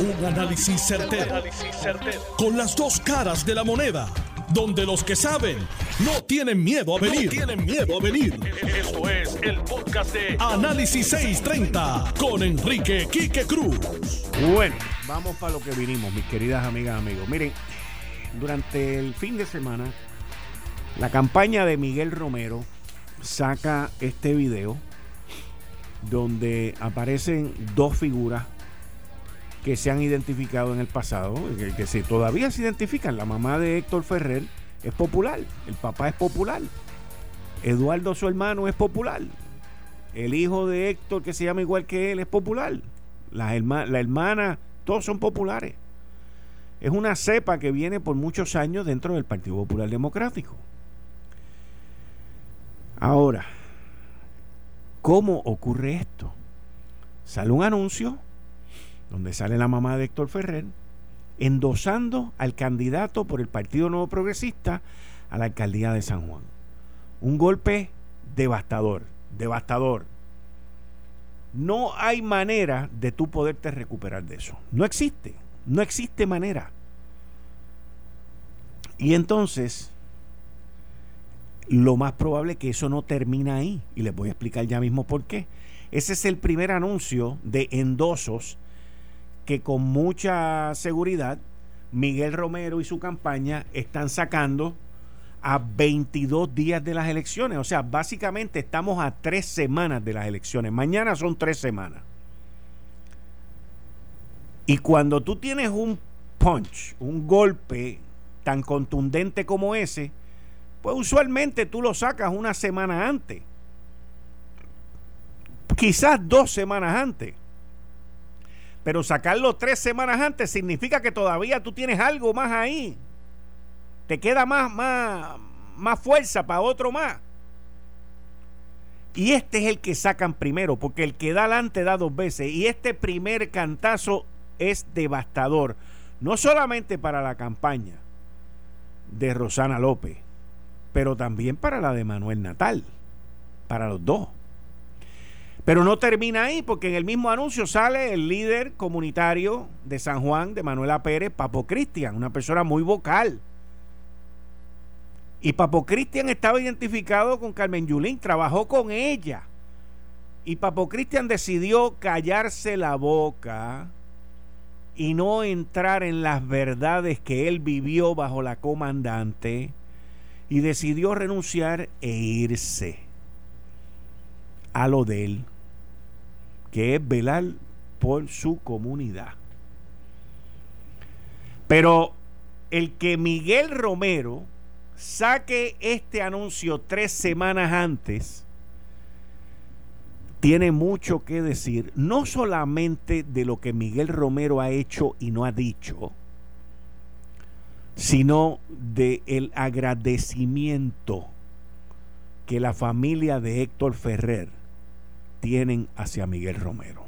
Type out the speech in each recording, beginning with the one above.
Un análisis certero, Con las dos caras de la moneda. Donde los que saben no tienen miedo a venir. tienen miedo a venir. Esto es el podcast de Análisis 630 con Enrique Quique Cruz. Bueno, vamos para lo que vinimos, mis queridas amigas, amigos. Miren, durante el fin de semana, la campaña de Miguel Romero saca este video donde aparecen dos figuras que se han identificado en el pasado, que, que todavía se identifican. La mamá de Héctor Ferrer es popular, el papá es popular, Eduardo su hermano es popular, el hijo de Héctor que se llama igual que él es popular, la, la hermana, todos son populares. Es una cepa que viene por muchos años dentro del Partido Popular Democrático. Ahora, ¿cómo ocurre esto? Sale un anuncio donde sale la mamá de Héctor Ferrer endosando al candidato por el Partido Nuevo Progresista a la alcaldía de San Juan. Un golpe devastador, devastador. No hay manera de tú poderte recuperar de eso. No existe, no existe manera. Y entonces, lo más probable es que eso no termina ahí. Y les voy a explicar ya mismo por qué. Ese es el primer anuncio de endosos que con mucha seguridad Miguel Romero y su campaña están sacando a 22 días de las elecciones. O sea, básicamente estamos a tres semanas de las elecciones. Mañana son tres semanas. Y cuando tú tienes un punch, un golpe tan contundente como ese, pues usualmente tú lo sacas una semana antes. Quizás dos semanas antes. Pero sacarlo tres semanas antes significa que todavía tú tienes algo más ahí. Te queda más, más, más fuerza para otro más. Y este es el que sacan primero, porque el que da adelante da dos veces. Y este primer cantazo es devastador. No solamente para la campaña, de Rosana López, pero también para la de Manuel Natal, para los dos. Pero no termina ahí, porque en el mismo anuncio sale el líder comunitario de San Juan, de Manuela Pérez, Papo Cristian, una persona muy vocal. Y Papo Cristian estaba identificado con Carmen Yulín, trabajó con ella. Y Papo Cristian decidió callarse la boca y no entrar en las verdades que él vivió bajo la comandante y decidió renunciar e irse a lo de él, que es velar por su comunidad. Pero el que Miguel Romero saque este anuncio tres semanas antes, tiene mucho que decir, no solamente de lo que Miguel Romero ha hecho y no ha dicho, sino de el agradecimiento que la familia de Héctor Ferrer tienen hacia Miguel Romero.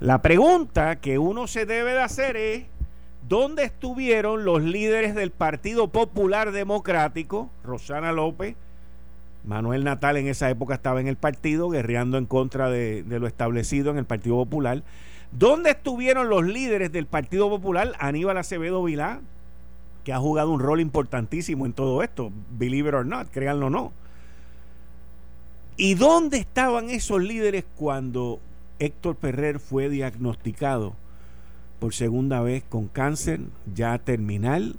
La pregunta que uno se debe de hacer es, ¿dónde estuvieron los líderes del Partido Popular Democrático, Rosana López, Manuel Natal en esa época estaba en el partido, guerreando en contra de, lo establecido en el Partido Popular. ¿Dónde estuvieron los líderes del Partido Popular? Aníbal Acevedo Vilá, que ha jugado un rol importantísimo en todo esto, believe it or not, créanlo o no. ¿Y dónde estaban esos líderes cuando Héctor Ferrer fue diagnosticado por segunda vez con cáncer ya terminal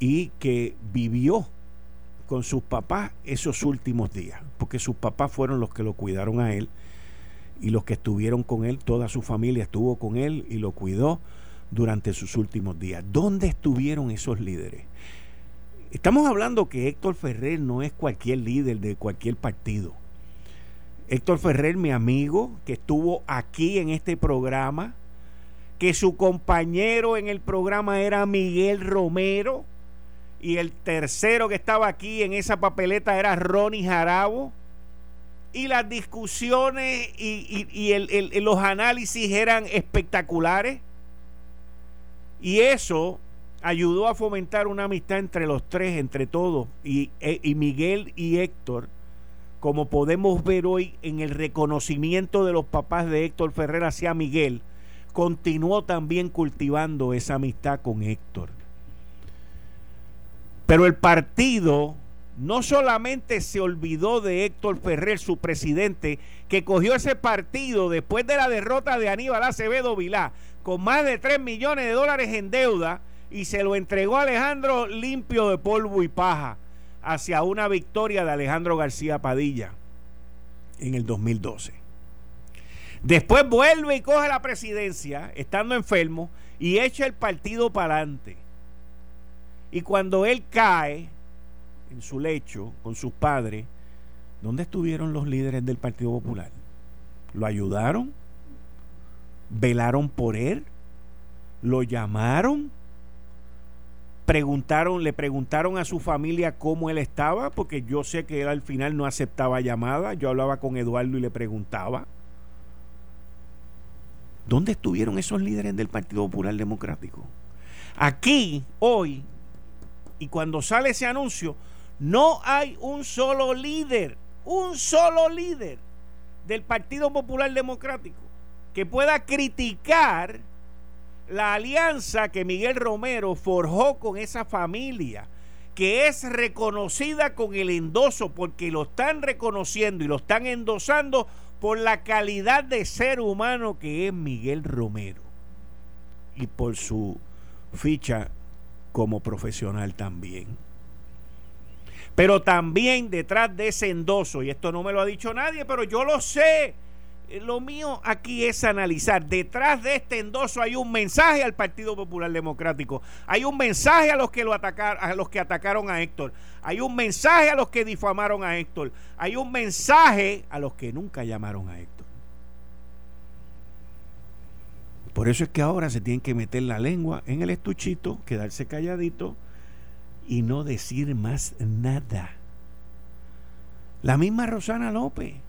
y que vivió con sus papás esos últimos días, porque sus papás fueron los que lo cuidaron a él y los que estuvieron con él, toda su familia estuvo con él y lo cuidó durante sus últimos días. ¿Dónde estuvieron esos líderes? Estamos hablando que Héctor Ferrer no es cualquier líder de cualquier partido. Héctor Ferrer, mi amigo, que estuvo aquí en este programa, que su compañero en el programa era Miguel Romero, y el tercero que estaba aquí en esa papeleta era Ronnie Jarabo. Y las discusiones y, los análisis eran espectaculares. Y eso ayudó a fomentar una amistad entre los tres, entre todos, y, e, y Miguel y Héctor, como podemos ver hoy en el reconocimiento de los papás de Héctor Ferrer hacia Miguel, continuó también cultivando esa amistad con Héctor. Pero el partido no solamente se olvidó de Héctor Ferrer, su presidente, que cogió ese partido después de la derrota de Aníbal Acevedo Vilá, con más de 3 millones de dólares en deuda, y se lo entregó a Alejandro limpio de polvo y paja hacia una victoria de Alejandro García Padilla en el 2012. Después vuelve y coge la presidencia, estando enfermo, y echa el partido para adelante. Y cuando él cae en su lecho con sus padres, ¿dónde estuvieron los líderes del Partido Popular? ¿Lo ayudaron? ¿Velaron por él? ¿Lo llamaron? Preguntaron, le preguntaron a su familia cómo él estaba, porque yo sé que él al final no aceptaba llamada. Yo hablaba con Eduardo y le preguntaba. ¿Dónde estuvieron esos líderes del Partido Popular Democrático? Aquí, hoy, y cuando sale ese anuncio, no hay un solo líder, un solo líder del Partido Popular Democrático que pueda criticar la alianza que Miguel Romero forjó con esa familia, que es reconocida con el endoso, porque lo están reconociendo y lo están endosando por la calidad de ser humano que es Miguel Romero y por su ficha como profesional también. Pero también detrás de ese endoso, y esto no me lo ha dicho nadie, pero yo lo sé, lo mío aquí es analizar. Detrás de este endoso hay un mensaje al Partido Popular Democrático. Hay un mensaje a los que lo atacaron, a los que atacaron a Héctor. Hay un mensaje a los que difamaron a Héctor. Hay un mensaje a los que nunca llamaron a Héctor. Por eso es que ahora se tienen que meter la lengua en el estuchito, quedarse calladito y no decir más nada. La misma Rosana López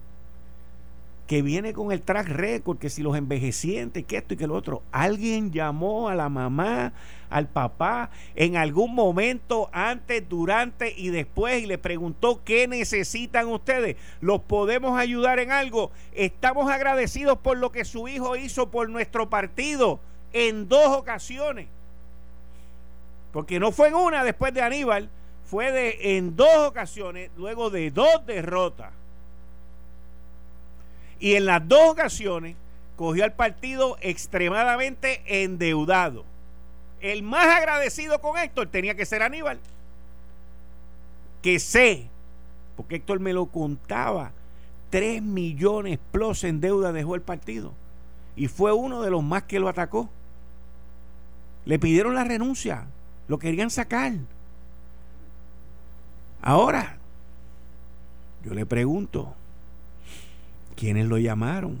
que viene con el track record, que si los envejecientes, que esto y que lo otro. Alguien llamó a la mamá, al papá, en algún momento, antes, durante y después, y le preguntó qué necesitan ustedes. ¿Los podemos ayudar en algo? Estamos agradecidos por lo que su hijo hizo por nuestro partido en dos ocasiones. Porque no fue en una después de Aníbal, fue de en dos ocasiones, luego de dos derrotas. Y en las dos ocasiones cogió al partido extremadamente endeudado. El más agradecido con Héctor tenía que ser Aníbal. Que sé, porque Héctor me lo contaba, 3 millones plus en deuda dejó el partido. Y fue uno de los más que lo atacó. Le pidieron la renuncia, lo querían sacar. Ahora, yo le pregunto, ¿Quiénes lo llamaron?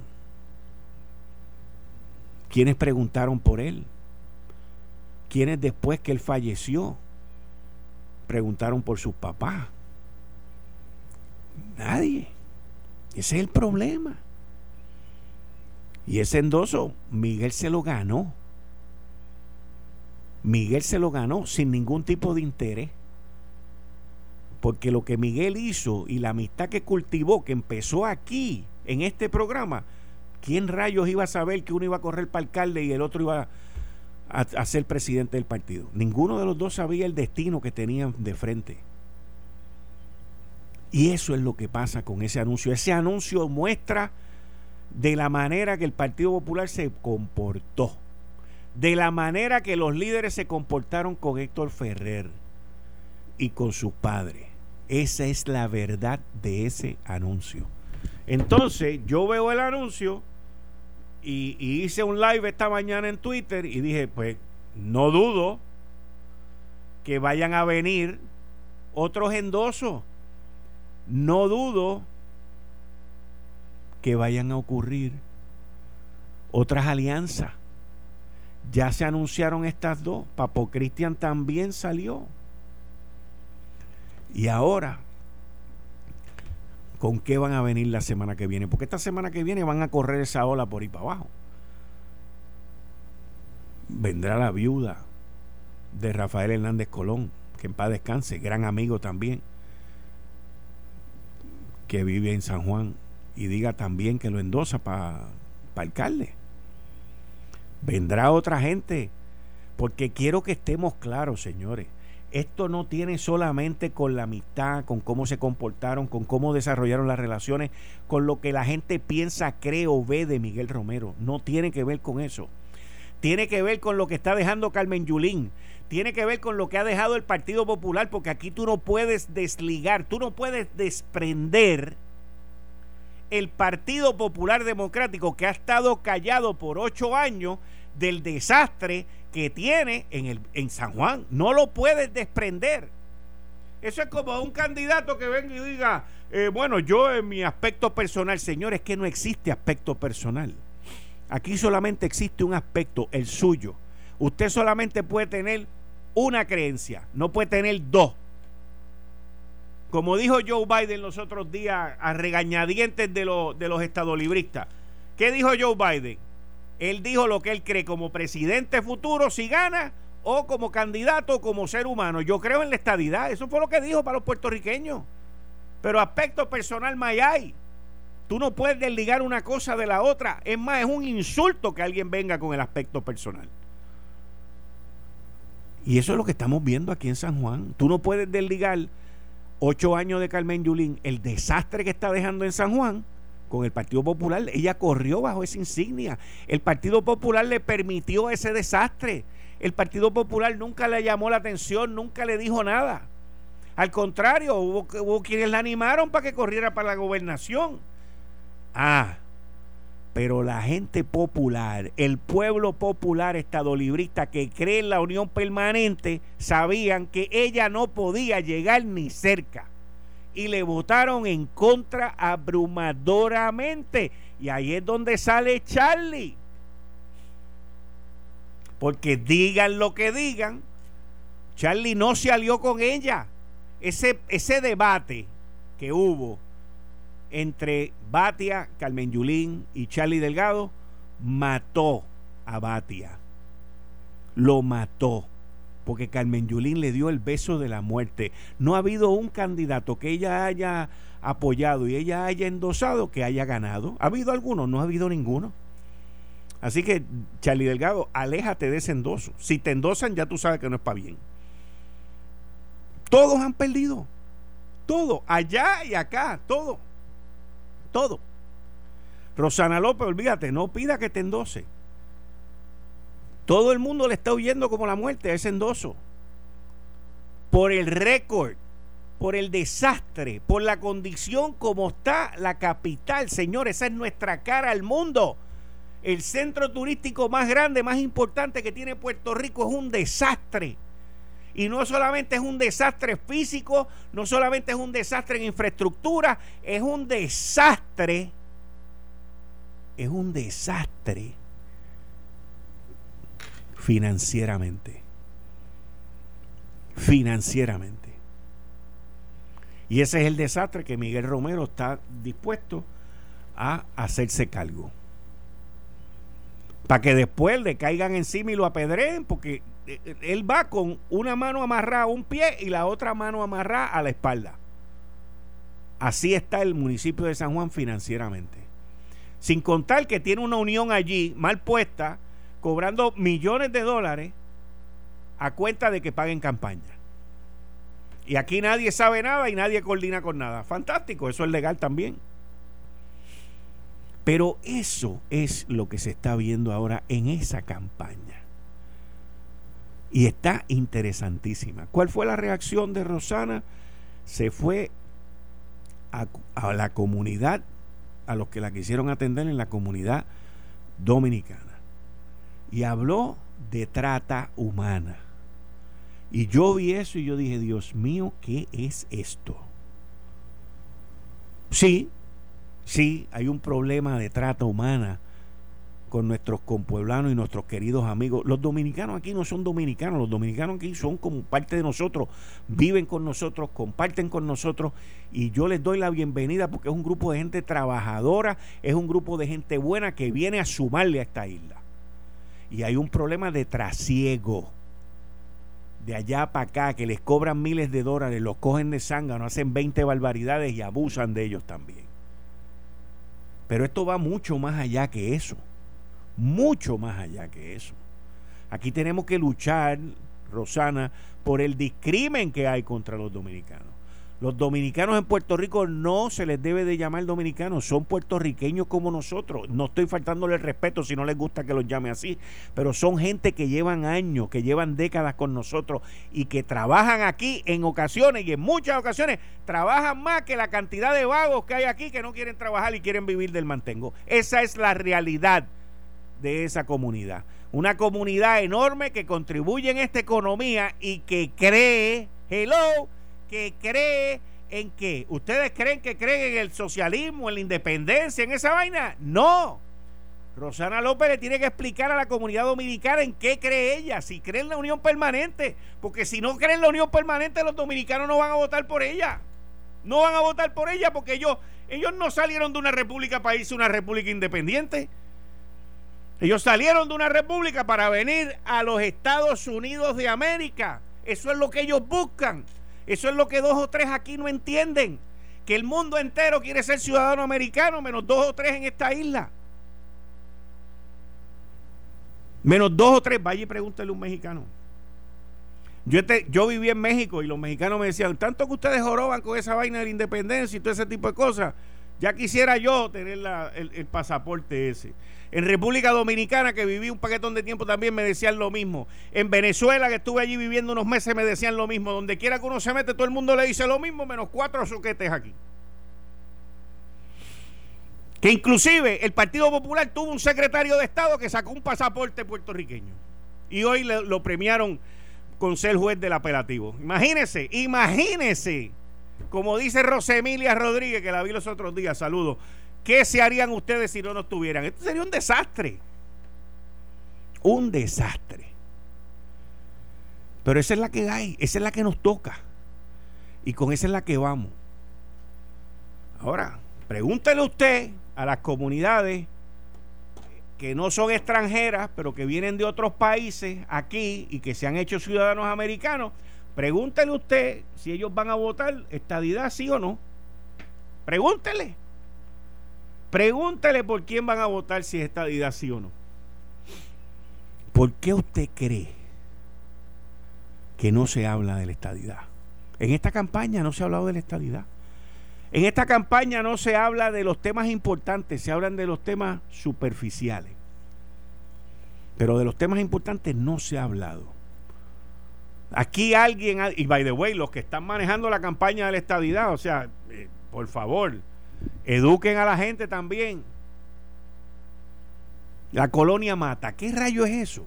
¿Quiénes preguntaron por él? ¿Quiénes después que él falleció preguntaron por sus papás? Nadie. Ese es el problema. Y ese endoso, Miguel se lo ganó. Miguel se lo ganó sin ningún tipo de interés. Porque lo que Miguel hizo y la amistad que cultivó, que empezó aquí, en este programa, ¿quién rayos iba a saber que uno iba a correr para alcalde y el otro iba a, ser presidente del partido? Ninguno de los dos sabía el destino que tenían de frente. Y eso es lo que pasa con ese anuncio. Ese anuncio muestra de la manera que el Partido Popular se comportó, de la manera que los líderes se comportaron con Héctor Ferrer y con sus padres. Esa es la verdad de ese anuncio. Entonces yo veo el anuncio y, hice un live esta mañana en Twitter y dije, pues no dudo que vayan a venir otros endosos. No dudo que vayan a ocurrir otras alianzas. Ya se anunciaron estas dos. Papo Cristian también salió. Y ahora con qué van a venir la semana que viene. Porque esta semana que viene van a correr esa ola por ahí para abajo. Vendrá la viuda de Rafael Hernández Colón, que en paz descanse, gran amigo también, que vive en San Juan y diga también que lo endosa para alcalde. vendrá otra gente. Porque quiero que estemos claros, señores. Esto no tiene solamente con la amistad, con cómo se comportaron, con cómo desarrollaron las relaciones, con lo que la gente piensa, cree o ve de Miguel Romero. No tiene que ver con eso. Tiene que ver con lo que está dejando Carmen Yulín. Tiene que ver con lo que ha dejado el Partido Popular, porque aquí tú no puedes desligar, tú no puedes desprender el Partido Popular Democrático que ha estado callado por ocho años del desastre que tiene en, el, en San Juan. No lo puedes desprender. Eso es como un candidato que venga y diga, eh, bueno, yo en mi aspecto personal, señor, es que no existe aspecto personal. Aquí solamente existe un aspecto, el suyo. Usted solamente puede tener una creencia, no puede tener dos. Como dijo Joe Biden los otros días a regañadientes de, de los estadolibristas. ¿Qué dijo Joe Biden? Él dijo lo que él cree como presidente futuro si gana o como candidato como ser humano. Yo creo en la estadidad. Eso fue lo que dijo para los puertorriqueños. Pero aspecto personal más hay. Tú no puedes desligar una cosa de la otra. Es más, es un insulto que alguien venga con el aspecto personal. Y eso es lo que estamos viendo aquí en San Juan. Tú no puedes desligar ocho años de Carmen Yulín, el desastre que está dejando en San Juan, con el Partido Popular. Ella corrió bajo esa insignia. El Partido Popular le permitió ese desastre. El Partido Popular nunca le llamó la atención, nunca le dijo nada. Al contrario, hubo, hubo quienes la animaron para que corriera para la gobernación. Ah, pero la gente popular, el pueblo popular estadolibrista que cree en la unión permanente, sabían que ella no podía llegar ni cerca y le votaron en contra abrumadoramente. Y ahí es donde sale Charlie. Porque digan lo que digan, Charlie no se alió con ella. Ese, ese debate que hubo entre Batia, Carmen Yulín y Charlie Delgado mató a Batia. Lo mató porque Carmen Yulín le dio el beso de la muerte. No ha habido un candidato que ella haya apoyado y ella haya endosado que haya ganado. ¿Ha habido alguno? No ha habido ninguno. Así que, Charlie Delgado, aléjate de ese endoso. Si te endosan, ya tú sabes que no es para bien. Todos han perdido. Todo. Allá y acá. Todo. Todo. Rosana López, olvídate, no pida que te endose. Todo el mundo le está huyendo como la muerte a ese endoso. Por el récord, por el desastre, por la condición como está la capital. Señor, esa es nuestra cara al mundo. El centro turístico más grande, más importante que tiene Puerto Rico es un desastre. Y no solamente es un desastre físico, no solamente es un desastre en infraestructura, es un desastre. Es un desastre financieramente. Financieramente. Y ese es el desastre que Miguel Romero está dispuesto a hacerse cargo. Para que después le caigan encima y lo apedreen, porque eh, eh, él va con una mano amarrada a un pie y la otra mano amarrada a la espalda. Así está el municipio de San Juan financieramente. Sin contar que tiene una unión allí mal puesta cobrando millones de dólares a cuenta de que paguen campaña. Y aquí nadie sabe nada y nadie coordina con nada. Fantástico, eso es legal también. Pero eso es lo que se está viendo ahora en esa campaña. Y está interesantísima. ¿Cuál fue la reacción de Rosana? Se fue a, la comunidad, a los que la quisieron atender en la comunidad dominicana y habló de trata humana. Y yo vi eso y yo dije, Dios mío, ¿qué es esto? Sí, sí, hay un problema de trata humana con nuestros compueblanos y nuestros queridos amigos. Los dominicanos aquí no son dominicanos, los dominicanos aquí son como parte de nosotros, viven con nosotros, comparten con nosotros y yo les doy la bienvenida porque es un grupo de gente trabajadora, es un grupo de gente buena que viene a sumarle a esta isla y hay un problema de trasiego de allá para acá, que les cobran miles de dólares, los cogen de no hacen 20 barbaridades y abusan de ellos también. Pero esto va mucho más allá que eso. mucho más allá que eso. Aquí tenemos que luchar, Rosana, por el discrimen que hay contra los dominicanos. Los dominicanos en Puerto Rico no se les debe de llamar dominicanos, son puertorriqueños como nosotros. No estoy faltándole el respeto si no les gusta que los llame así, pero son gente que llevan años, que llevan décadas con nosotros y que trabajan aquí en ocasiones y en muchas ocasiones trabajan más que la cantidad de vagos que hay aquí que no quieren trabajar y quieren vivir del mantengo. Esa es la realidad de esa comunidad. Una comunidad enorme que contribuye en esta economía y que cree, hello, que cree en qué. ¿Ustedes creen que creen en el socialismo, en la independencia, en esa vaina? No. Rosana López le tiene que explicar a la comunidad dominicana en qué cree ella, si cree en la unión permanente, porque si no creen en la unión permanente los dominicanos no van a votar por ella. No van a votar por ella porque ellos, ellos no salieron de una república para irse a una república independiente. Ellos salieron de una república para venir a los Estados Unidos de América. Eso es lo que ellos buscan. Eso es lo que dos o tres aquí no entienden. Que el mundo entero quiere ser ciudadano americano, menos dos o tres en esta isla. Menos dos o tres, vaya y pregúntele a un mexicano. Yo, este, yo viví en México y los mexicanos me decían, tanto que ustedes joroban con esa vaina de la independencia y todo ese tipo de cosas, ya quisiera yo tener el pasaporte ese. En República Dominicana, que viví un paquetón de tiempo, también me decían lo mismo. En Venezuela, que estuve allí viviendo unos meses, me decían lo mismo. Donde quiera que uno se mete, todo el mundo le dice lo mismo, menos cuatro soquetes aquí. Que inclusive el Partido Popular tuvo un secretario de Estado que sacó un pasaporte puertorriqueño. Y hoy lo premiaron con ser juez del apelativo. Imagínese, imagínese, como dice Rosemilia Rodríguez, que la vi los otros días, saludos ¿Qué se harían ustedes si no nos tuvieran? Esto sería un desastre. Un desastre. Pero esa es la que hay, esa es la que nos toca. Y con esa es la que vamos. Ahora, pregúntele usted a las comunidades que no son extranjeras, pero que vienen de otros países aquí y que se han hecho ciudadanos americanos, pregúntele usted si ellos van a votar estadidad sí o no. Pregúntele. Pregúntele por quién van a votar si es estadidad sí o no. ¿Por qué usted cree que no se habla de la estadidad? En esta campaña no se ha hablado de la estadidad. En esta campaña no se habla de los temas importantes, se hablan de los temas superficiales. Pero de los temas importantes no se ha hablado. Aquí alguien, y by the way, los que están manejando la campaña de la estadidad, o sea, eh, por favor, Eduquen a la gente también. La colonia mata. ¿Qué rayo es eso?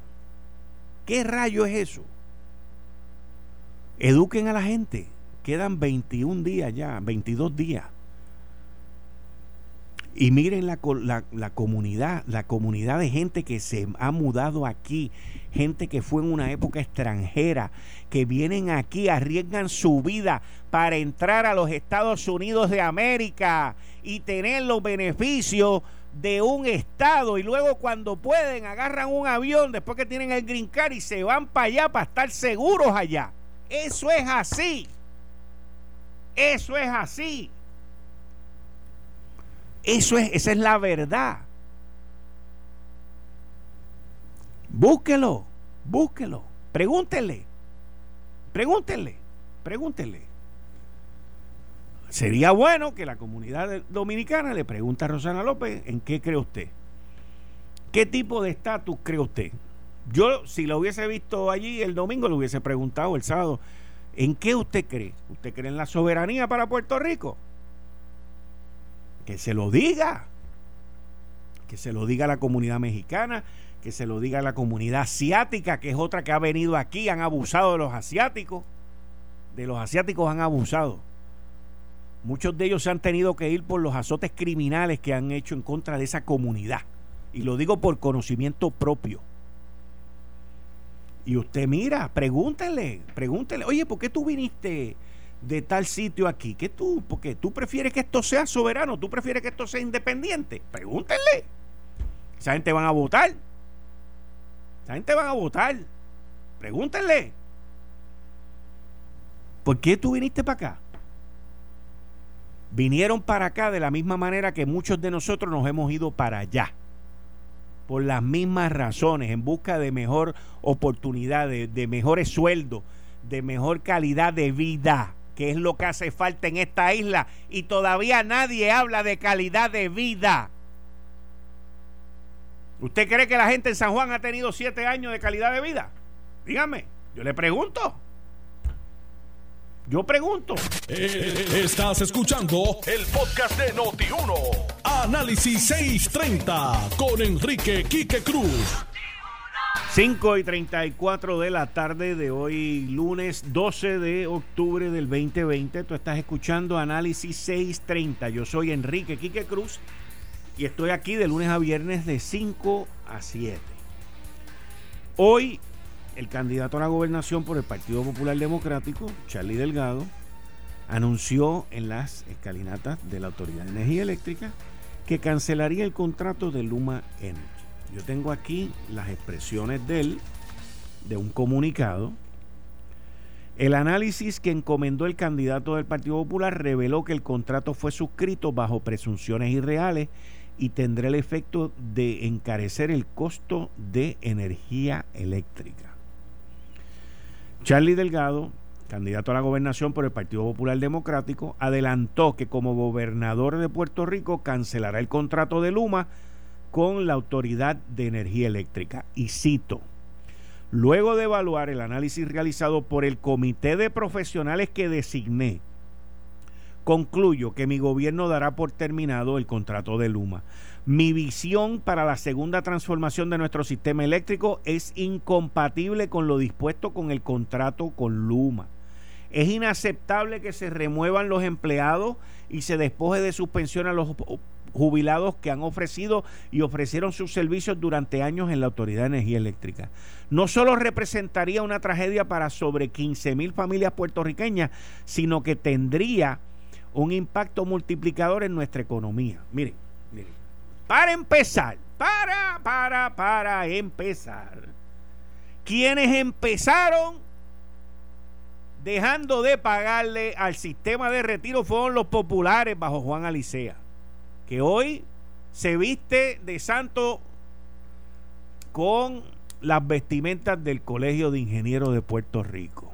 ¿Qué rayo es eso? Eduquen a la gente. Quedan 21 días ya, 22 días. Y miren la, la, comunidad, la comunidad de gente que se ha mudado aquí, gente que fue en una época extranjera, que vienen aquí, arriesgan su vida para entrar a los Estados Unidos de América y tener los beneficios de un estado y luego cuando pueden agarran un avión después que tienen el green card y se van para allá para estar seguros allá. Eso es así. Eso es así. Eso es, esa es la verdad. Búsquelo, búsquelo, pregúntele, pregúntele, pregúntele. Sería bueno que la comunidad dominicana le pregunte a Rosana López en qué cree usted. ¿Qué tipo de estatus cree usted? Yo, si lo hubiese visto allí el domingo, le hubiese preguntado el sábado, ¿en qué usted cree? ¿Usted cree en la soberanía para Puerto Rico? Que se lo diga. Que se lo diga a la comunidad mexicana, que se lo diga a la comunidad asiática, que es otra que ha venido aquí, han abusado de los asiáticos. De los asiáticos han abusado. Muchos de ellos se han tenido que ir por los azotes criminales que han hecho en contra de esa comunidad. Y lo digo por conocimiento propio. Y usted mira, pregúntele, pregúntele, oye, ¿por qué tú viniste de tal sitio aquí? ¿Qué tú? Porque tú prefieres que esto sea soberano, tú prefieres que esto sea independiente. Pregúntenle. Esa gente van a votar. Esa gente van a votar. Pregúntenle. ¿Por qué tú viniste para acá? vinieron para acá de la misma manera que muchos de nosotros nos hemos ido para allá. por las mismas razones, en busca de mejor oportunidad, de, mejores sueldos, de mejor calidad de vida, que es lo que hace falta en esta isla. Y todavía nadie habla de calidad de vida. ¿Usted cree que la gente en San Juan ha tenido siete años de calidad de vida? Dígame, yo le pregunto. Yo pregunto. Eh, estás escuchando el podcast de Noti1. Análisis 630 con Enrique Quique Cruz. 5 y 34 de la tarde de hoy, lunes 12 de octubre del 2020. Tú estás escuchando Análisis 630. Yo soy Enrique Quique Cruz y estoy aquí de lunes a viernes de 5 a 7. Hoy el candidato a la gobernación por el Partido Popular Democrático, Charlie Delgado, anunció en las escalinatas de la Autoridad de Energía Eléctrica que cancelaría el contrato de Luma Energy. Yo tengo aquí las expresiones de de un comunicado. El análisis que encomendó el candidato del Partido Popular reveló que el contrato fue suscrito bajo presunciones irreales y tendrá el efecto de encarecer el costo de energía eléctrica. Charlie Delgado, candidato a la gobernación por el Partido Popular Democrático, adelantó que como gobernador de Puerto Rico cancelará el contrato de Luma con la Autoridad de Energía Eléctrica. Y cito, luego de evaluar el análisis realizado por el comité de profesionales que designé, concluyo que mi gobierno dará por terminado el contrato de Luma. Mi visión para la segunda transformación de nuestro sistema eléctrico es incompatible con lo dispuesto con el contrato con Luma. Es inaceptable que se remuevan los empleados y se despoje de suspensión a los jubilados que han ofrecido y ofrecieron sus servicios durante años en la Autoridad de Energía Eléctrica. No solo representaría una tragedia para sobre 15 mil familias puertorriqueñas, sino que tendría un impacto multiplicador en nuestra economía. Miren, miren. Para empezar, para, para, para empezar. Quienes empezaron dejando de pagarle al sistema de retiro fueron los populares bajo Juan Alicea, que hoy se viste de santo con las vestimentas del Colegio de Ingenieros de Puerto Rico.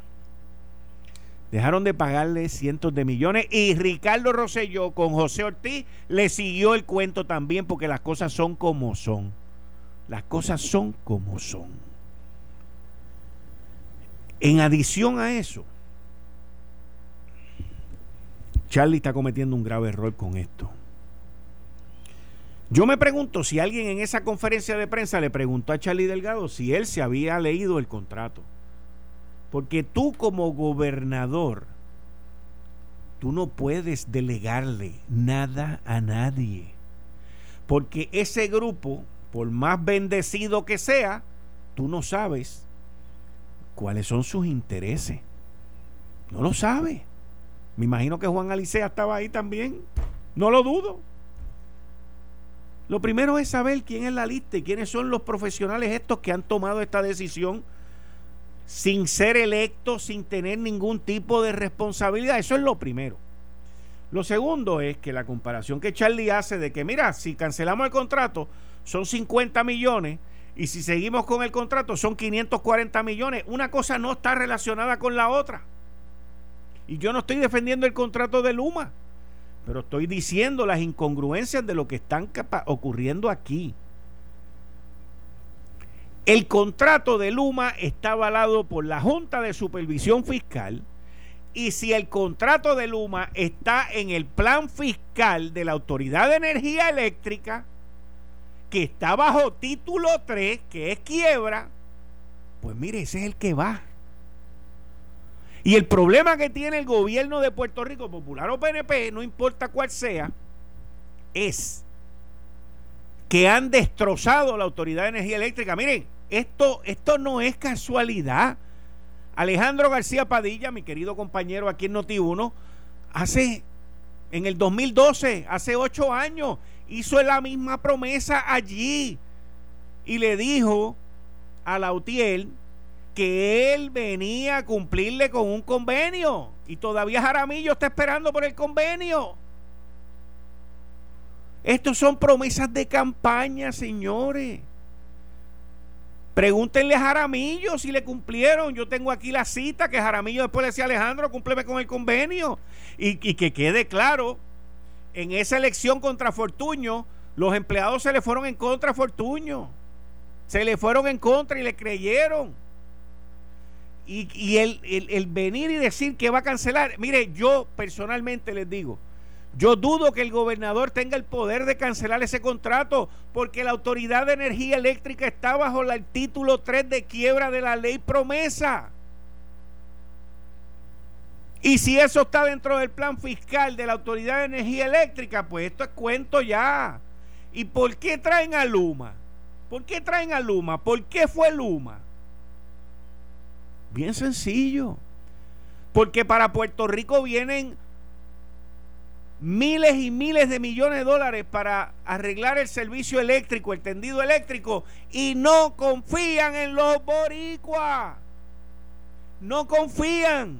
Dejaron de pagarle cientos de millones y Ricardo Rosselló con José Ortiz le siguió el cuento también porque las cosas son como son. Las cosas son como son. En adición a eso, Charlie está cometiendo un grave error con esto. Yo me pregunto si alguien en esa conferencia de prensa le preguntó a Charlie Delgado si él se había leído el contrato. Porque tú como gobernador, tú no puedes delegarle nada a nadie. Porque ese grupo, por más bendecido que sea, tú no sabes cuáles son sus intereses. No lo sabes. Me imagino que Juan Alicea estaba ahí también. No lo dudo. Lo primero es saber quién es la lista y quiénes son los profesionales estos que han tomado esta decisión sin ser electo, sin tener ningún tipo de responsabilidad. Eso es lo primero. Lo segundo es que la comparación que Charlie hace de que, mira, si cancelamos el contrato son 50 millones y si seguimos con el contrato son 540 millones, una cosa no está relacionada con la otra. Y yo no estoy defendiendo el contrato de Luma, pero estoy diciendo las incongruencias de lo que están ocurriendo aquí. El contrato de Luma está avalado por la Junta de Supervisión Fiscal y si el contrato de Luma está en el plan fiscal de la Autoridad de Energía Eléctrica, que está bajo título 3, que es quiebra, pues mire, ese es el que va. Y el problema que tiene el gobierno de Puerto Rico, popular o PNP, no importa cuál sea, es que han destrozado la Autoridad de Energía Eléctrica. Miren, esto, esto no es casualidad. Alejandro García Padilla, mi querido compañero aquí en Noti1, hace, en el 2012, hace ocho años, hizo la misma promesa allí y le dijo a Lautiel que él venía a cumplirle con un convenio y todavía Jaramillo está esperando por el convenio. Estos son promesas de campaña, señores. Pregúntenle a Jaramillo si le cumplieron. Yo tengo aquí la cita que Jaramillo después le decía a Alejandro, cúmpleme con el convenio. Y, y que quede claro, en esa elección contra Fortuño, los empleados se le fueron en contra a Fortuño. Se le fueron en contra y le creyeron. Y, el, venir y decir que va a cancelar, mire, yo personalmente les digo, yo dudo que el gobernador tenga el poder de cancelar ese contrato porque la Autoridad de Energía Eléctrica está bajo el título 3 de quiebra de la ley promesa. Y si eso está dentro del plan fiscal de la Autoridad de Energía Eléctrica, pues esto es cuento ya. ¿Y por qué traen a Luma? ¿Por qué traen a Luma? ¿Por qué fue Luma? Bien sencillo. Porque para Puerto Rico vienen miles y miles de millones de dólares para arreglar el servicio eléctrico, el tendido eléctrico, y no confían en los boricuas. No confían.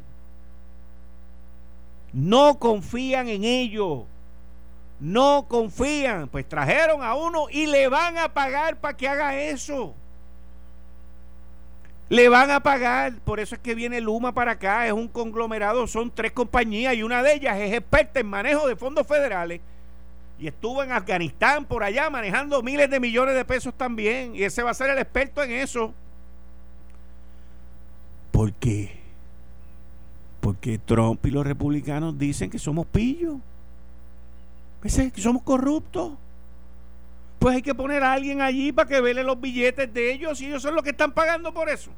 No confían en ellos. No confían. Pues trajeron a uno y le van a pagar para que haga eso. Le van a pagar, por eso es que viene Luma para acá, es un conglomerado, son tres compañías y una de ellas es experta en manejo de fondos federales. Y estuvo en Afganistán por allá manejando miles de millones de pesos también. Y ese va a ser el experto en eso. ¿Por qué? Porque Trump y los republicanos dicen que somos pillos, que somos corruptos pues hay que poner a alguien allí para que vele los billetes de ellos y ellos son los que están pagando por eso.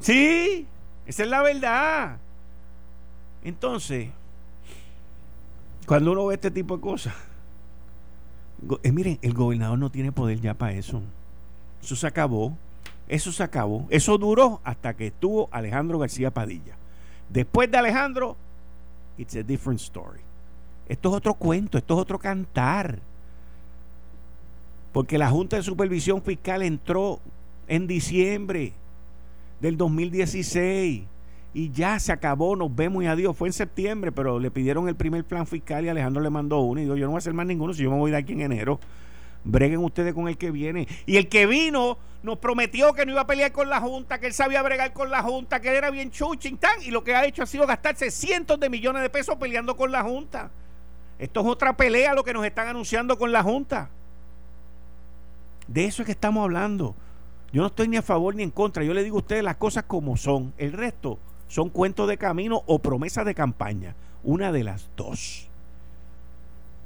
Sí, esa es la verdad. Entonces, cuando uno ve este tipo de cosas, eh, miren, el gobernador no tiene poder ya para eso. Eso se acabó. Eso se acabó. Eso duró hasta que estuvo Alejandro García Padilla. Después de Alejandro, it's a different story. Esto es otro cuento, esto es otro cantar. Porque la Junta de Supervisión Fiscal entró en diciembre del 2016 y ya se acabó, nos vemos y adiós. Fue en septiembre, pero le pidieron el primer plan fiscal y Alejandro le mandó uno y dijo, yo no voy a hacer más ninguno si yo me voy de aquí en enero. Breguen ustedes con el que viene. Y el que vino nos prometió que no iba a pelear con la Junta, que él sabía bregar con la Junta, que él era bien chuchintán y lo que ha hecho ha sido gastarse cientos de millones de pesos peleando con la Junta. Esto es otra pelea lo que nos están anunciando con la Junta. De eso es que estamos hablando. Yo no estoy ni a favor ni en contra. Yo le digo a ustedes las cosas como son. El resto son cuentos de camino o promesas de campaña. Una de las dos.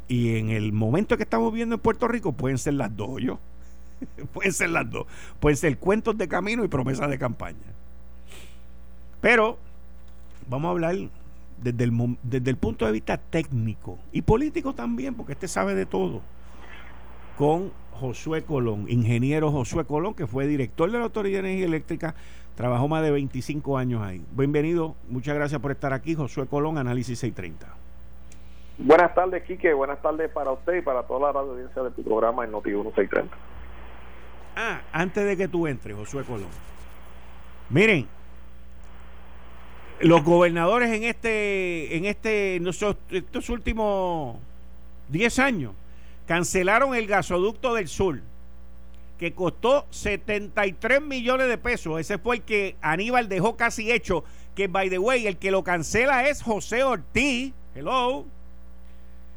Y en el momento que estamos viendo en Puerto Rico pueden ser las dos, yo. pueden ser las dos. Pueden ser cuentos de camino y promesas de campaña. Pero vamos a hablar desde el, desde el punto de vista técnico y político también, porque este sabe de todo, con Josué Colón, ingeniero Josué Colón, que fue director de la Autoridad de Energía Eléctrica, trabajó más de 25 años ahí. Bienvenido, muchas gracias por estar aquí, Josué Colón, Análisis 630. Buenas tardes, Quique, buenas tardes para usted y para toda la audiencia de tu programa en Noti 1630. Ah, antes de que tú entres, Josué Colón. Miren, los gobernadores en este, en este, estos últimos 10 años cancelaron el gasoducto del sur, que costó 73 millones de pesos. Ese fue el que Aníbal dejó casi hecho. Que, by the way, el que lo cancela es José Ortiz. Hello.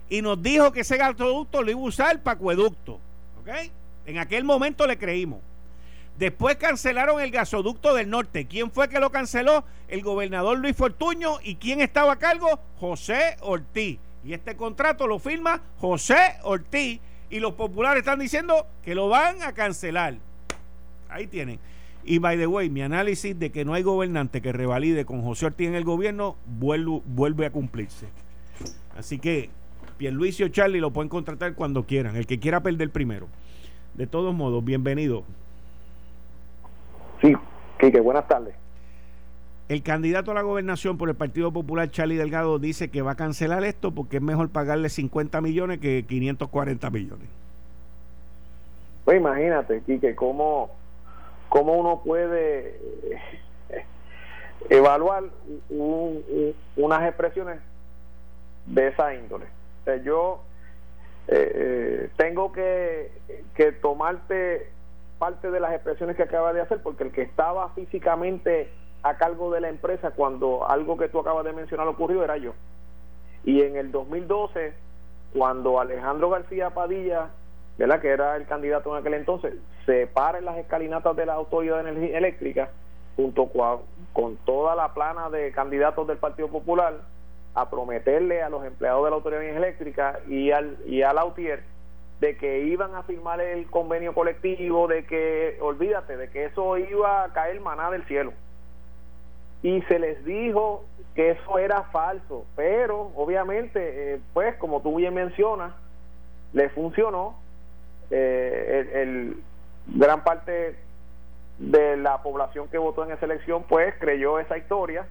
Y nos dijo que ese gasoducto lo iba a usar para acueducto. ¿Ok? En aquel momento le creímos. Después cancelaron el gasoducto del norte. ¿Quién fue que lo canceló? El gobernador Luis Fortuño. ¿Y quién estaba a cargo? José Ortiz. Y este contrato lo firma José Ortiz. Y los populares están diciendo que lo van a cancelar. Ahí tienen. Y by the way, mi análisis de que no hay gobernante que revalide con José Ortiz en el gobierno vuelve, a cumplirse. Así que Pierluisi o Charlie lo pueden contratar cuando quieran. El que quiera perder primero. De todos modos, bienvenido. Quique, buenas tardes. El candidato a la gobernación por el Partido Popular, Charlie Delgado, dice que va a cancelar esto porque es mejor pagarle 50 millones que 540 millones. Pues imagínate, Quique, cómo, cómo uno puede eh, evaluar unas expresiones de esa índole. yo eh, eh, tengo que, que tomarte parte de las expresiones que acaba de hacer, porque el que estaba físicamente a cargo de la empresa cuando algo que tú acabas de mencionar ocurrió era yo. Y en el 2012, cuando Alejandro García Padilla, ¿verdad? que era el candidato en aquel entonces, se para en las escalinatas de la Autoridad de Energía Eléctrica, junto con, toda la plana de candidatos del Partido Popular, a prometerle a los empleados de la Autoridad de Energía Eléctrica y al, y al Autier de que iban a firmar el convenio colectivo, de que, olvídate, de que eso iba a caer maná del cielo. Y se les dijo que eso era falso, pero obviamente, eh, pues como tú bien mencionas, le funcionó. Eh, el, gran parte de la población que votó en esa elección, pues creyó esa historia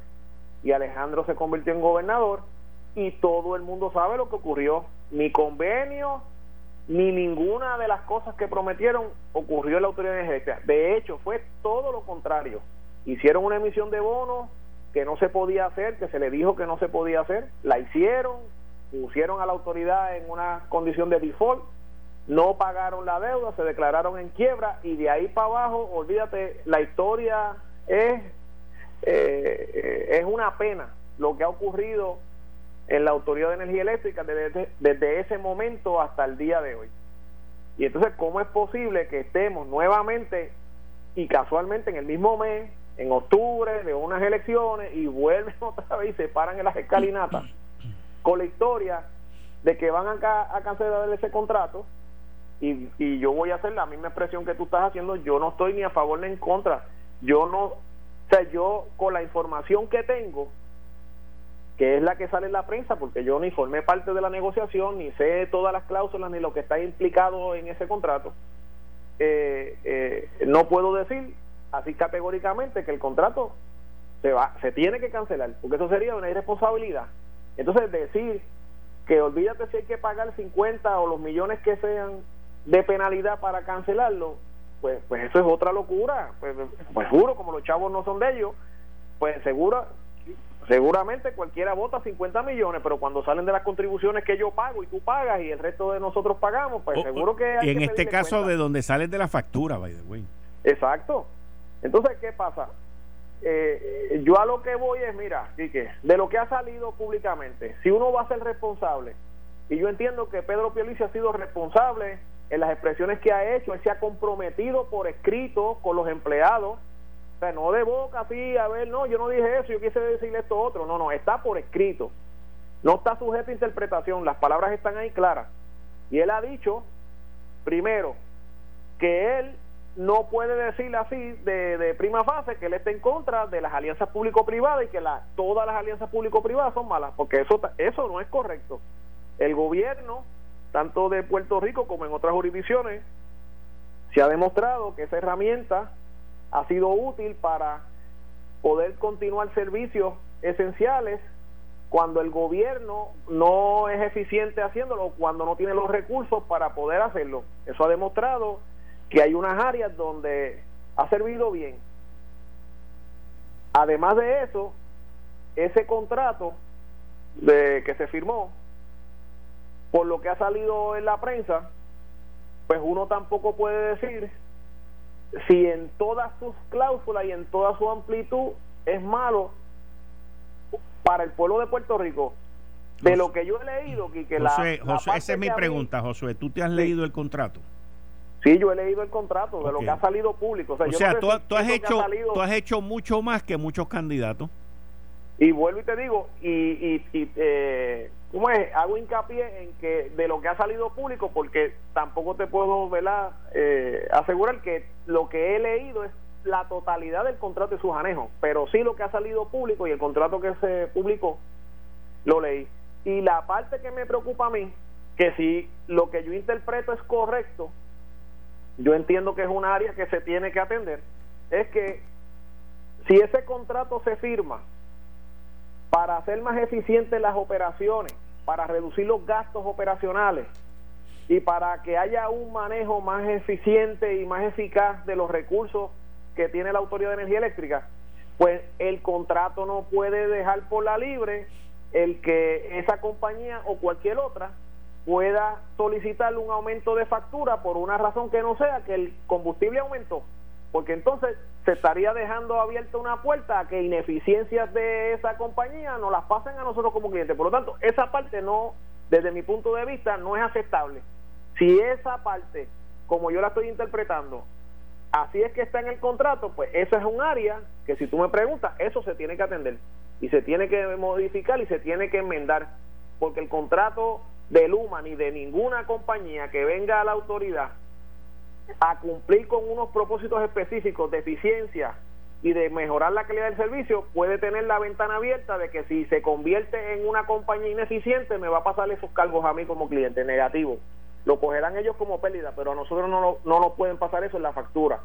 y Alejandro se convirtió en gobernador y todo el mundo sabe lo que ocurrió. Ni convenio, ni ninguna de las cosas que prometieron ocurrió en la autoridad energética. De hecho, fue todo lo contrario. Hicieron una emisión de bonos que no se podía hacer, que se le dijo que no se podía hacer, la hicieron, pusieron a la autoridad en una condición de default, no pagaron la deuda, se declararon en quiebra y de ahí para abajo, olvídate, la historia es, eh, es una pena lo que ha ocurrido en la Autoridad de Energía Eléctrica desde, desde ese momento hasta el día de hoy. Y entonces, ¿cómo es posible que estemos nuevamente y casualmente en el mismo mes, en octubre de unas elecciones, y vuelven otra vez y se paran en las escalinatas con la historia de que van a, a cancelar ese contrato? Y, y yo voy a hacer la misma expresión que tú estás haciendo, yo no estoy ni a favor ni en contra, yo no, o sea, yo con la información que tengo, que es la que sale en la prensa, porque yo ni formé parte de la negociación, ni sé todas las cláusulas, ni lo que está implicado en ese contrato, eh, eh, no puedo decir así categóricamente que el contrato se va, se tiene que cancelar, porque eso sería una irresponsabilidad. Entonces decir que olvídate si hay que pagar 50 o los millones que sean de penalidad para cancelarlo, pues, pues eso es otra locura. Pues, pues juro, como los chavos no son de ellos, pues seguro Seguramente cualquiera vota 50 millones, pero cuando salen de las contribuciones que yo pago y tú pagas y el resto de nosotros pagamos, pues seguro que... y en este caso de donde salen de la factura, by the way. Exacto. Entonces, ¿qué pasa? Eh, yo a lo que voy es, mira, Quique, de lo que ha salido públicamente, si uno va a ser responsable, y yo entiendo que Pedro Pielici ha sido responsable en las expresiones que ha hecho, él se ha comprometido por escrito con los empleados, sea, no de boca así, a ver, no, yo no dije eso, yo quise decirle esto otro. No, no, está por escrito. No está sujeto a interpretación, las palabras están ahí claras. Y él ha dicho, primero, que él no puede decir así de, de, prima fase que él está en contra de las alianzas público-privadas y que la, todas las alianzas público-privadas son malas, porque eso, eso no es correcto. El gobierno, tanto de Puerto Rico como en otras jurisdicciones, se ha demostrado que esa herramienta ha sido útil para poder continuar servicios esenciales cuando el gobierno no es eficiente haciéndolo, cuando no tiene los recursos para poder hacerlo. Eso ha demostrado que hay unas áreas donde ha servido bien. Además de eso, ese contrato de que se firmó, por lo que ha salido en la prensa, pues uno tampoco puede decir si en todas sus cláusulas y en toda su amplitud es malo para el pueblo de Puerto Rico. De lo que yo he leído, que la, esa es mi pregunta, Josué. ¿Tú te has leído el contrato? Sí, yo he leído el contrato de lo que ha salido público. O sea, tú, has hecho, tú has hecho mucho más que muchos candidatos. Y vuelvo y te digo, y, y, y eh, ¿cómo es? Hago hincapié en que de lo que ha salido público, porque tampoco te puedo Eh, asegurar que lo que he leído es la totalidad del contrato y sus anejos, pero sí lo que ha salido público y el contrato que se publicó, lo leí. Y la parte que me preocupa a mí, que si lo que yo interpreto es correcto, yo entiendo que es un área que se tiene que atender, es que si ese contrato se firma para hacer más eficientes las operaciones, para reducir los gastos operacionales y para que haya un manejo más eficiente y más eficaz de los recursos que tiene la Autoridad de Energía Eléctrica, pues el contrato no puede dejar por la libre el que esa compañía o cualquier otra pueda solicitar un aumento de factura por una razón que no sea que el combustible aumentó, porque entonces se estaría dejando abierta una puerta a que ineficiencias de esa compañía nos las pasen a nosotros como clientes. Por lo tanto, esa parte no, desde mi punto de vista, no es aceptable. Si esa parte, como yo la estoy interpretando, así es que está en el contrato, pues eso es un área que si tú me preguntas, eso se tiene que atender y se tiene que modificar y se tiene que enmendar, porque el contrato de Luma ni de ninguna compañía que venga a la autoridad a cumplir con unos propósitos específicos de eficiencia y de mejorar la calidad del servicio, puede tener la ventana abierta de que si se convierte en una compañía ineficiente, me va a pasar esos cargos a mí como cliente negativo. Lo cogerán ellos como pérdida, pero a nosotros no, no nos pueden pasar eso en la factura.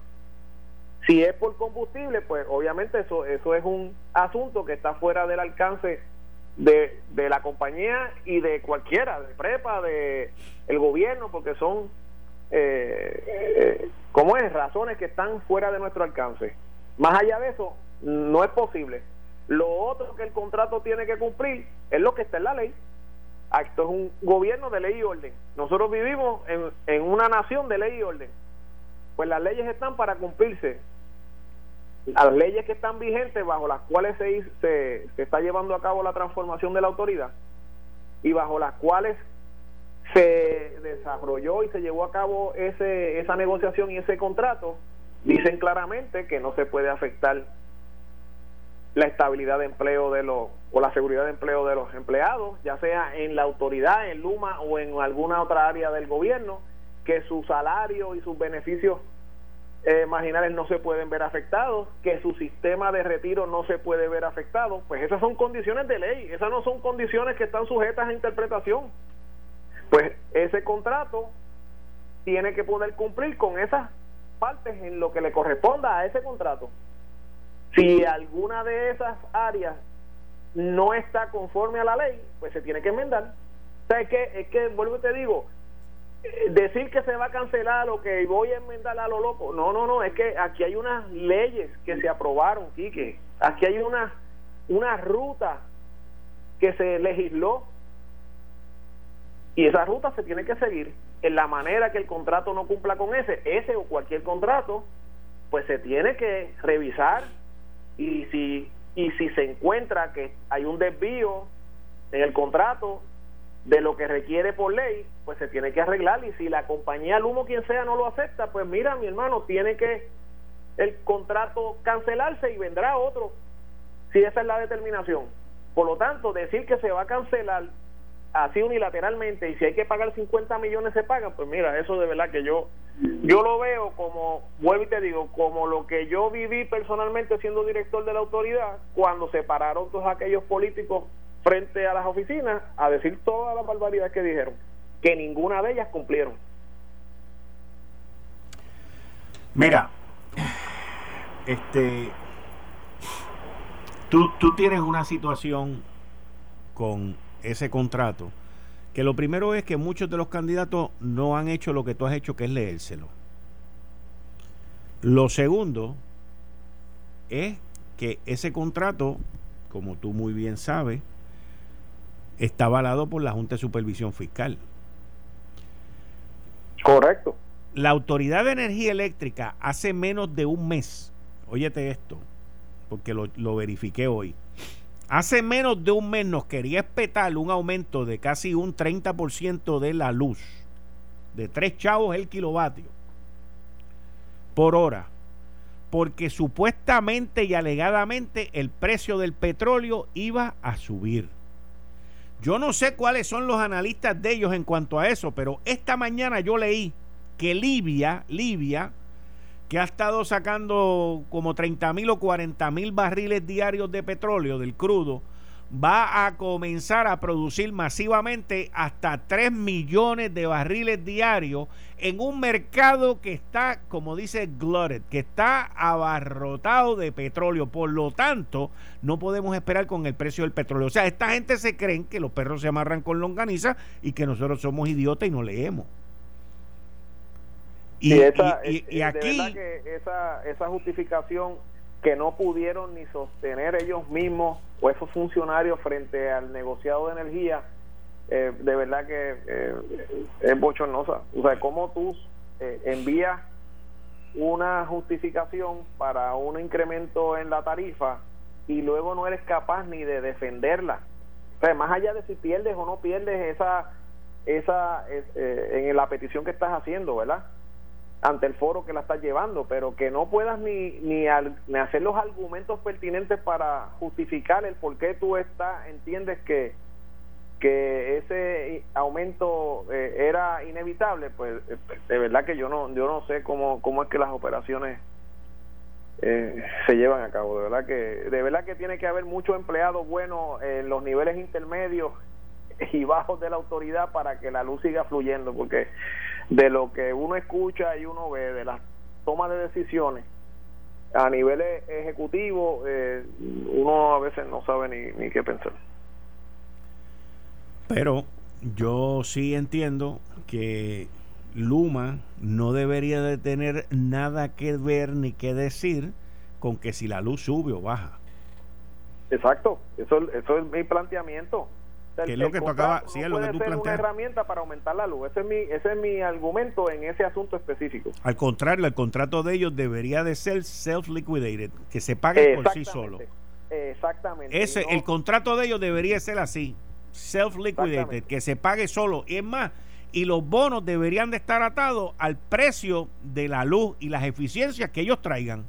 Si es por combustible, pues obviamente eso, eso es un asunto que está fuera del alcance de, de la compañía y de cualquiera, de prepa, de el gobierno, porque son, eh, eh, como es, razones que están fuera de nuestro alcance. Más allá de eso, no es posible. Lo otro que el contrato tiene que cumplir es lo que está en la ley. Esto es un gobierno de ley y orden. Nosotros vivimos en, en una nación de ley y orden. Pues las leyes están para cumplirse las leyes que están vigentes bajo las cuales se, se, se, está llevando a cabo la transformación de la autoridad y bajo las cuales se desarrolló y se llevó a cabo ese, esa negociación y ese contrato, dicen claramente que no se puede afectar la estabilidad de empleo de los o la seguridad de empleo de los empleados, ya sea en la autoridad, en Luma o en alguna otra área del gobierno, que su salario y sus beneficios eh, marginales no se pueden ver afectados, que su sistema de retiro no se puede ver afectado, pues esas son condiciones de ley, esas no son condiciones que están sujetas a interpretación. Pues ese contrato tiene que poder cumplir con esas partes en lo que le corresponda a ese contrato. Si alguna de esas áreas no está conforme a la ley, pues se tiene que enmendar. O sea, es que, es que vuelvo y te digo, decir que se va a cancelar o que voy a enmendar a lo loco. No, no, no, es que aquí hay unas leyes que se aprobaron, Quique. Aquí hay una ruta que se legisló y esa ruta se tiene que seguir en la manera que el contrato no cumpla con ese, ese o cualquier contrato, pues se tiene que revisar y si y si se encuentra que hay un desvío en el contrato de lo que requiere por ley, pues se tiene que arreglar y si la compañía, el humo quien sea, no lo acepta, pues mira, mi hermano, tiene que el contrato cancelarse y vendrá otro, si esa es la determinación. Por lo tanto, decir que se va a cancelar así unilateralmente y si hay que pagar 50 millones se pagan, pues mira, eso de verdad que yo yo lo veo como, vuelvo y te digo, como lo que yo viví personalmente siendo director de la autoridad cuando se pararon todos aquellos políticos frente a las oficinas a decir todas las barbaridades que dijeron, que ninguna de ellas cumplieron. Mira, este, tú, tú tienes una situación con ese contrato que lo primero es que muchos de los candidatos no han hecho lo que tú has hecho, que es leérselo. Lo segundo es que ese contrato, como tú muy bien sabes, está avalado por la Junta de Supervisión Fiscal. Correcto. La Autoridad de Energía Eléctrica hace menos de un mes, óyete esto, porque lo, lo verifiqué hoy, hace menos de un mes nos quería espetar un aumento de casi un 30% de la luz, de tres chavos el kilovatio por hora, porque supuestamente y alegadamente el precio del petróleo iba a subir. Yo no sé cuáles son los analistas de ellos en cuanto a eso, pero esta mañana yo leí que Libia, Libia, que ha estado sacando como 30 mil o 40 mil barriles diarios de petróleo, del crudo, va a comenzar a producir masivamente hasta 3 millones de barriles diarios en un mercado que está, como dice Glutted, que está abarrotado de petróleo. Por lo tanto, no podemos esperar con el precio del petróleo. O sea, esta gente se creen que los perros se amarran con longaniza y que nosotros somos idiotas y no leemos. Y, y, aquí... esa, esa justificación que no pudieron ni sostener ellos mismos o esos funcionarios frente al negociado de energía eh, de verdad que eh, es bochornosa. O sea, cómo tú eh, envías una justificación para un incremento en la tarifa y luego no eres capaz ni de defenderla. O sea, más allá de si pierdes o no pierdes esa esa en la petición que estás haciendo, ¿verdad? Ante el foro que la estás llevando, pero que no puedas ni, ni, hacer los argumentos pertinentes para justificar el por qué tú estás, entiendes que, que ese aumento eh, era inevitable, pues eh, de verdad que yo no yo no sé cómo, cómo es que las operaciones eh, se llevan a cabo, de verdad que de verdad que tiene que haber muchos empleados buenos en los niveles intermedios y bajos de la autoridad para que la luz siga fluyendo, porque de lo que uno escucha y uno ve de las tomas de decisiones a nivel e-, ejecutivo, eh, uno a veces no sabe ni, ni qué pensar. Pero yo sí entiendo que Luma no debería de tener nada que ver ni que decir con que si la luz sube o baja. Exacto, eso, eso es mi planteamiento que es lo que tú acabas, sí, es lo que tú planteas. una herramienta para aumentar la luz. Ese es mi ese es mi argumento en ese asunto específico. Al contrario, el contrato de ellos debería de ser self-liquidated, que se pague por sí solo. Exactamente. Ese, el contrato de ellos debería ser así, self-liquidated, que se pague solo. Y es más, y los bonos deberían de estar atados al precio de la luz y las eficiencias que ellos traigan.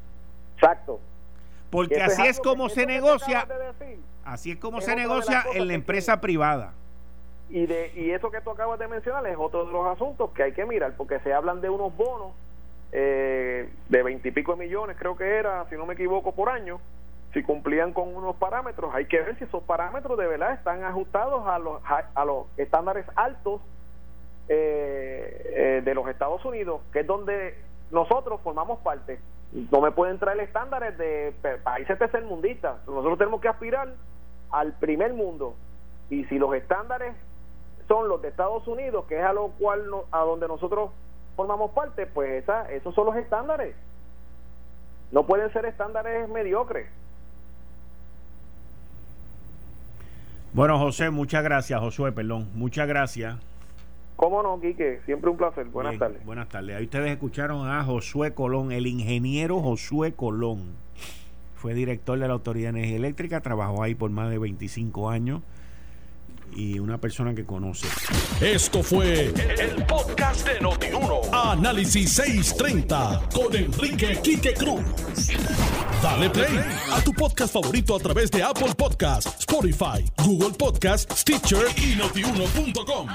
Exacto. Porque así es, como se negocia. Así es como se negocia en la empresa privada. Y, de, y eso que tú acabas de mencionar es otro de los asuntos que hay que mirar, porque se hablan de unos bonos eh, de veintipico millones, creo que era, si no me equivoco, por año. Si cumplían con unos parámetros, hay que ver si esos parámetros de verdad están ajustados a los, a, los estándares altos eh, eh, de los Estados Unidos, que es donde nosotros formamos parte. No me pueden traer estándares de países tercermundistas. Nosotros tenemos que aspirar al primer mundo. Y si los estándares son los de Estados Unidos, que es a lo cual a donde nosotros formamos parte, pues esa, esos son los estándares. No pueden ser estándares mediocres. Bueno, José, muchas gracias, Josué, perdón, muchas gracias. ¿Cómo no, Quique? Siempre un placer. Buenas tardes. Buenas tardes. Ahí ustedes escucharon a Josué Colón, el ingeniero Josué Colón. Fue director de la Autoridad de Energía Eléctrica, trabajó ahí por más de 25 años y una persona que conoce. Esto fue el, podcast de Notiuno. Análisis 630 con Enrique Quique Cruz. Dale play a tu podcast favorito a través de Apple Podcasts, Spotify, Google Podcasts, Stitcher y notiuno.com.